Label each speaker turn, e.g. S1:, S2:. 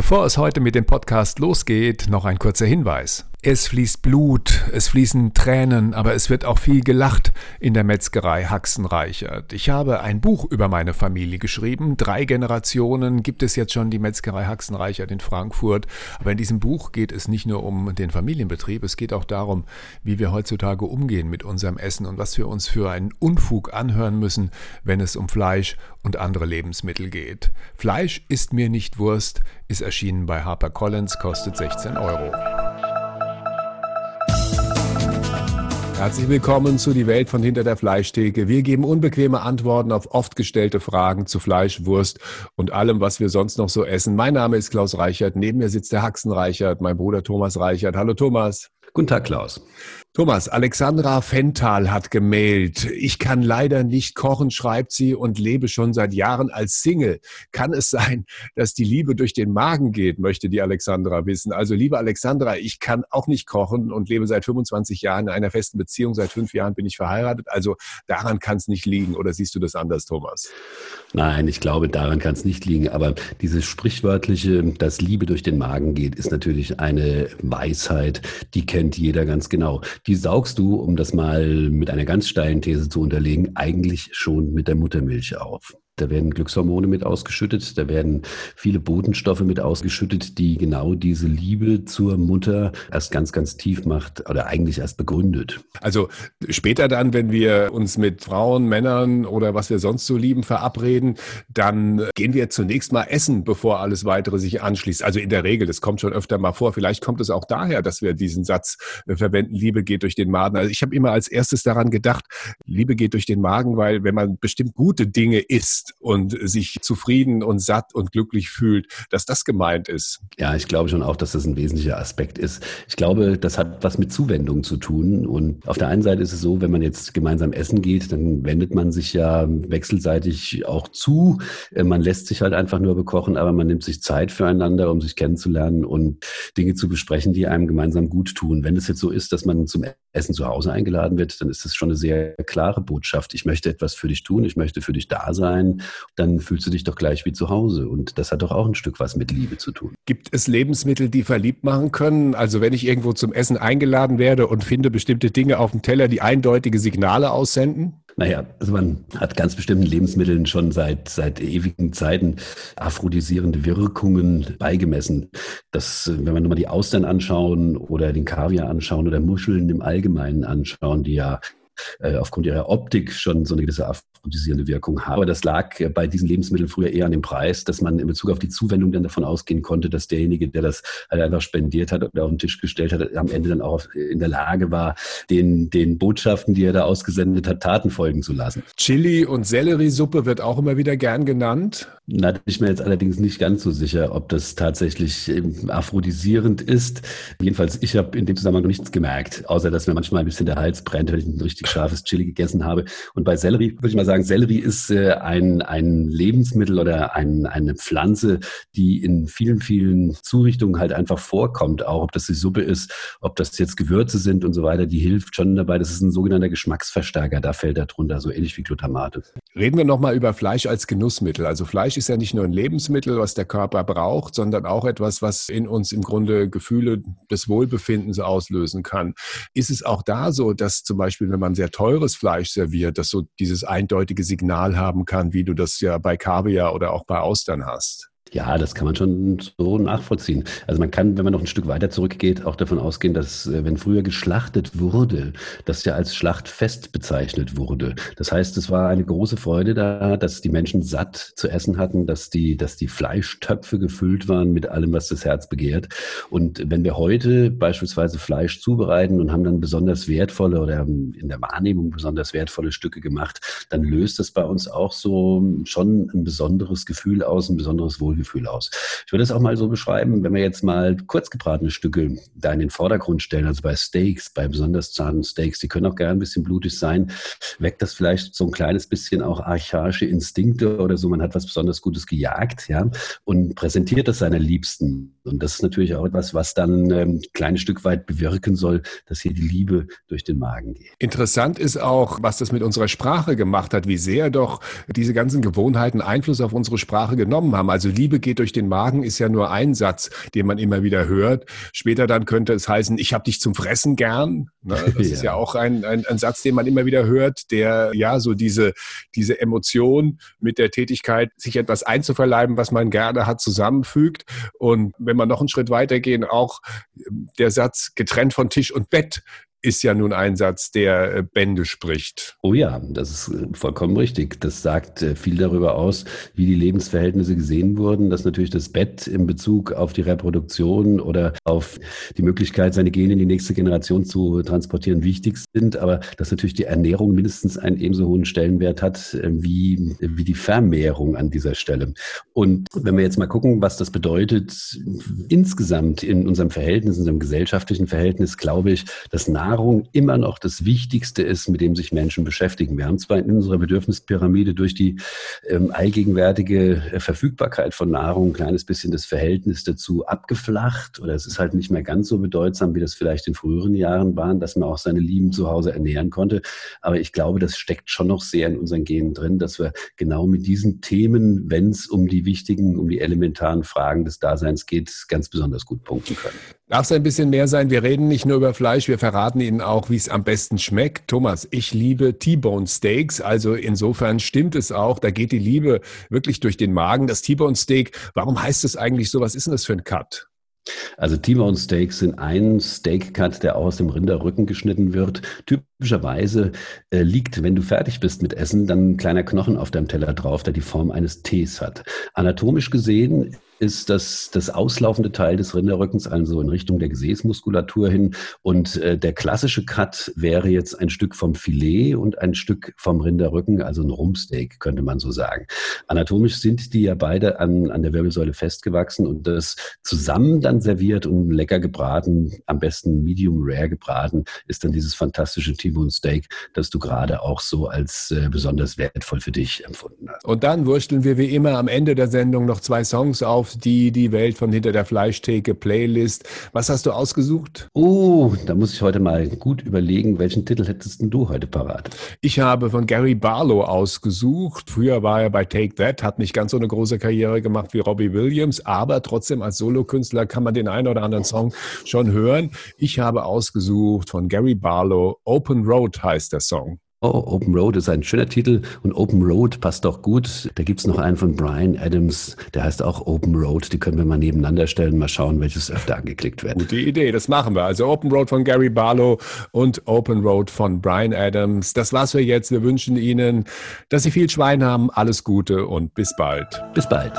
S1: Bevor es heute mit dem Podcast losgeht, noch ein kurzer Hinweis. Es fließt Blut, es fließen Tränen, aber es wird auch viel gelacht in der Metzgerei Haxenreichert. Ich habe ein Buch über meine Familie geschrieben. Drei Generationen gibt es jetzt schon die Metzgerei Haxenreichert in Frankfurt. Aber in diesem Buch geht es nicht nur um den Familienbetrieb, es geht auch darum, wie wir heutzutage umgehen mit unserem Essen und was wir uns für einen Unfug anhören müssen, wenn es um Fleisch und andere Lebensmittel geht. Fleisch ist mir nicht Wurst, ist erschienen bei HarperCollins, kostet 16 Euro. Herzlich willkommen zu Die Welt von hinter der Fleischtheke. Wir geben unbequeme Antworten auf oft gestellte Fragen zu Fleisch, Wurst und allem, was wir sonst noch so essen. Mein Name ist Klaus Reichert. Neben mir sitzt der Haxen Reichert, mein Bruder Thomas Reichert. Hallo Thomas.
S2: Guten Tag, Klaus.
S1: Thomas, Alexandra Fental hat gemailt. Ich kann leider nicht kochen, schreibt sie, und lebe schon seit Jahren als Single. Kann es sein, dass die Liebe durch den Magen geht, möchte die Alexandra wissen. Also, liebe Alexandra, ich kann auch nicht kochen und lebe seit 25 Jahren in einer festen Beziehung. Seit fünf Jahren bin ich verheiratet. Also, daran kann es nicht liegen. Oder siehst du das anders, Thomas?
S2: Nein, ich glaube, daran kann es nicht liegen. Aber dieses sprichwörtliche, dass Liebe durch den Magen geht, ist natürlich eine Weisheit, die kennt jeder ganz genau die saugst du, um das mal mit einer ganz steilen These zu unterlegen, eigentlich schon mit der Muttermilch auf. Da werden Glückshormone mit ausgeschüttet, da werden viele Botenstoffe mit ausgeschüttet, die genau diese Liebe zur Mutter erst ganz, ganz tief macht oder eigentlich erst begründet.
S1: Also später dann, wenn wir uns mit Frauen, Männern oder was wir sonst so lieben verabreden, dann gehen wir zunächst mal essen, bevor alles weitere sich anschließt. Also in der Regel, das kommt schon öfter mal vor. Vielleicht kommt es auch daher, dass wir diesen Satz äh, verwenden, Liebe geht durch den Magen. Also ich habe immer als erstes daran gedacht, Liebe geht durch den Magen, weil wenn man bestimmt gute Dinge isst, und sich zufrieden und satt und glücklich fühlt, dass das gemeint ist.
S2: Ja, ich glaube schon auch, dass das ein wesentlicher Aspekt ist. Ich glaube, das hat was mit Zuwendung zu tun. Und auf der einen Seite ist es so, wenn man jetzt gemeinsam essen geht, dann wendet man sich ja wechselseitig auch zu. Äh, man lässt sich halt einfach nur bekochen, aber man nimmt sich Zeit füreinander, um sich kennenzulernen und Dinge zu besprechen, die einem gemeinsam gut tun. Wenn es jetzt so ist, dass man zum Essen zu Hause eingeladen wird, dann ist das schon eine sehr klare Botschaft. Ich möchte etwas für dich tun, ich möchte für dich da sein dann fühlst du dich doch gleich wie zu Hause. Und das hat doch auch ein Stück was mit Liebe zu tun.
S1: Gibt es Lebensmittel, die verliebt machen können? Also wenn ich irgendwo zum Essen eingeladen werde und finde bestimmte Dinge auf dem Teller, die eindeutige Signale aussenden?
S2: Naja, also man hat ganz bestimmten Lebensmitteln schon seit, seit ewigen Zeiten aphrodisierende Wirkungen beigemessen. Das, wenn wir nur mal die Austern anschauen oder den Kaviar anschauen oder Muscheln im Allgemeinen anschauen, die ja äh, aufgrund ihrer Optik schon so eine gewisse aphrodisierende Wirkung haben. Aber das lag bei diesen Lebensmitteln früher eher an dem Preis, dass man in Bezug auf die Zuwendung dann davon ausgehen konnte, dass derjenige, der das halt einfach spendiert hat oder auf den Tisch gestellt hat, am Ende dann auch in der Lage war, den, den Botschaften, die er da ausgesendet hat, Taten folgen zu lassen.
S1: Chili und Selleriesuppe wird auch immer wieder gern genannt.
S2: Da bin ich mir jetzt allerdings nicht ganz so sicher, ob das tatsächlich ähm, aphrodisierend ist. Jedenfalls, ich habe in dem Zusammenhang noch nichts gemerkt, außer dass mir manchmal ein bisschen der Hals brennt, wenn ich ein richtig scharfes Chili gegessen habe. Und bei Sellerie würde ich mal sagen, Sellerie ist äh, ein, ein Lebensmittel oder ein, eine Pflanze, die in vielen, vielen Zurichtungen halt einfach vorkommt. Auch ob das die Suppe ist, ob das jetzt Gewürze sind und so weiter, die hilft schon dabei. Das ist ein sogenannter Geschmacksverstärker. Da fällt er drunter, so ähnlich wie Glutamate.
S1: Reden wir nochmal über Fleisch als Genussmittel. Also Fleisch ist ja nicht nur ein Lebensmittel, was der Körper braucht, sondern auch etwas, was in uns im Grunde Gefühle des Wohlbefindens auslösen kann. Ist es auch da so, dass zum Beispiel, wenn man sehr teures Fleisch serviert, dass so dieses eindeutige Signal haben kann, wie du das ja bei Kaviar oder auch bei Austern hast?
S2: Ja, das kann man schon so nachvollziehen. Also man kann, wenn man noch ein Stück weiter zurückgeht, auch davon ausgehen, dass äh, wenn früher geschlachtet wurde, das ja als Schlachtfest bezeichnet wurde. Das heißt, es war eine große Freude da, dass die Menschen satt zu essen hatten, dass die, dass die Fleischtöpfe gefüllt waren mit allem, was das Herz begehrt. Und wenn wir heute beispielsweise Fleisch zubereiten und haben dann besonders wertvolle oder in der Wahrnehmung besonders wertvolle Stücke gemacht, dann löst das bei uns auch so schon ein besonderes Gefühl aus, ein besonderes Wohlgefühl Gefühl aus. Ich würde es auch mal so beschreiben, wenn wir jetzt mal kurz gebratene Stücke da in den Vordergrund stellen, also bei Steaks, bei besonders zarten Steaks, die können auch gerne ein bisschen blutig sein, weckt das vielleicht so ein kleines bisschen auch archaische Instinkte oder so. Man hat was besonders Gutes gejagt, ja, und präsentiert das seiner Liebsten Und das ist natürlich auch etwas, was dann ähm, ein kleines Stück weit bewirken soll, dass hier die Liebe durch den Magen geht.
S1: Interessant ist auch, was das mit unserer Sprache gemacht hat, wie sehr doch diese ganzen Gewohnheiten Einfluss auf unsere Sprache genommen haben. Also Liebe geht durch den Magen ist ja nur ein Satz, den man immer wieder hört. Später dann könnte es heißen, ich habe dich zum Fressen gern. Ne? Das ja. ist ja auch ein, ein, ein Satz, den man immer wieder hört, der ja so diese, diese Emotion mit der Tätigkeit, sich etwas einzuverleiben, was man gerne hat, zusammenfügt. Und wenn man noch einen Schritt weitergehen, auch der Satz getrennt von Tisch und Bett ist ja nun ein Satz, der äh, Bände spricht.
S2: Oh ja, das ist äh, vollkommen richtig. Das sagt äh, viel darüber aus, wie die Lebensverhältnisse gesehen wurden, dass natürlich das Bett in Bezug auf die Reproduktion oder auf die Möglichkeit, seine Gene in die nächste Generation zu transportieren, wichtig sind, aber dass natürlich die Ernährung mindestens einen ebenso hohen Stellenwert hat wie, wie die Vermehrung an dieser Stelle. Und wenn wir jetzt mal gucken, was das bedeutet, insgesamt in unserem Verhältnis, in unserem gesellschaftlichen Verhältnis, glaube ich, dass nach Nahrung immer noch das Wichtigste ist, mit dem sich Menschen beschäftigen. Wir haben zwar in unserer Bedürfnispyramide durch die ähm, allgegenwärtige äh, Verfügbarkeit von Nahrung ein kleines bisschen das Verhältnis dazu abgeflacht oder es ist halt nicht mehr ganz so bedeutsam, wie das vielleicht in früheren Jahren waren, dass man auch seine Lieben zu Hause ernähren konnte. Aber ich glaube, das steckt schon noch sehr in unseren Genen drin, dass wir genau mit diesen Themen, wenn es um die wichtigen, um die elementaren Fragen des Daseins geht, ganz besonders gut punkten können.
S1: Darf es ein bisschen mehr sein? Wir reden nicht nur über Fleisch, wir verraten Ihnen auch, wie es am besten schmeckt. Thomas, ich liebe T-Bone Steaks, also insofern stimmt es auch, da geht die Liebe wirklich durch den Magen. Das T-Bone Steak, warum heißt es eigentlich so? Was ist denn das für ein Cut?
S2: Also T-Bone Steaks sind ein Steak Cut, der aus dem Rinderrücken geschnitten wird. Typischerweise äh, liegt, wenn du fertig bist mit Essen, dann ein kleiner Knochen auf deinem Teller drauf, der die Form eines Ts hat. Anatomisch gesehen ist das, das auslaufende Teil des Rinderrückens, also in Richtung der Gesäßmuskulatur hin. Und äh, der klassische Cut wäre jetzt ein Stück vom Filet und ein Stück vom Rinderrücken, also ein Rumpsteak, könnte man so sagen. Anatomisch sind die ja beide an, an der Wirbelsäule festgewachsen und das zusammen dann serviert und lecker gebraten, am besten medium rare gebraten, ist dann dieses fantastische T-Bone Steak, das du gerade auch so als äh, besonders wertvoll für dich empfunden hast.
S1: Und dann wursteln wir wie immer am Ende der Sendung noch zwei Songs auf die die Welt von hinter der Fleischtheke Playlist. Was hast du ausgesucht?
S2: Oh, da muss ich heute mal gut überlegen, welchen Titel hättest du heute parat?
S1: Ich habe von Gary Barlow ausgesucht. Früher war er bei Take That, hat nicht ganz so eine große Karriere gemacht wie Robbie Williams, aber trotzdem als Solokünstler kann man den einen oder anderen Song schon hören. Ich habe ausgesucht von Gary Barlow, Open Road heißt der Song.
S2: Oh, Open Road ist ein schöner Titel und Open Road passt doch gut. Da gibt's noch einen von Brian Adams, der heißt auch Open Road. Die können wir mal nebeneinander stellen, mal schauen, welches öfter angeklickt wird.
S1: Gute Idee, das machen wir. Also Open Road von Gary Barlow und Open Road von Brian Adams. Das war's für jetzt. Wir wünschen Ihnen, dass Sie viel Schwein haben, alles Gute und bis bald.
S2: Bis bald.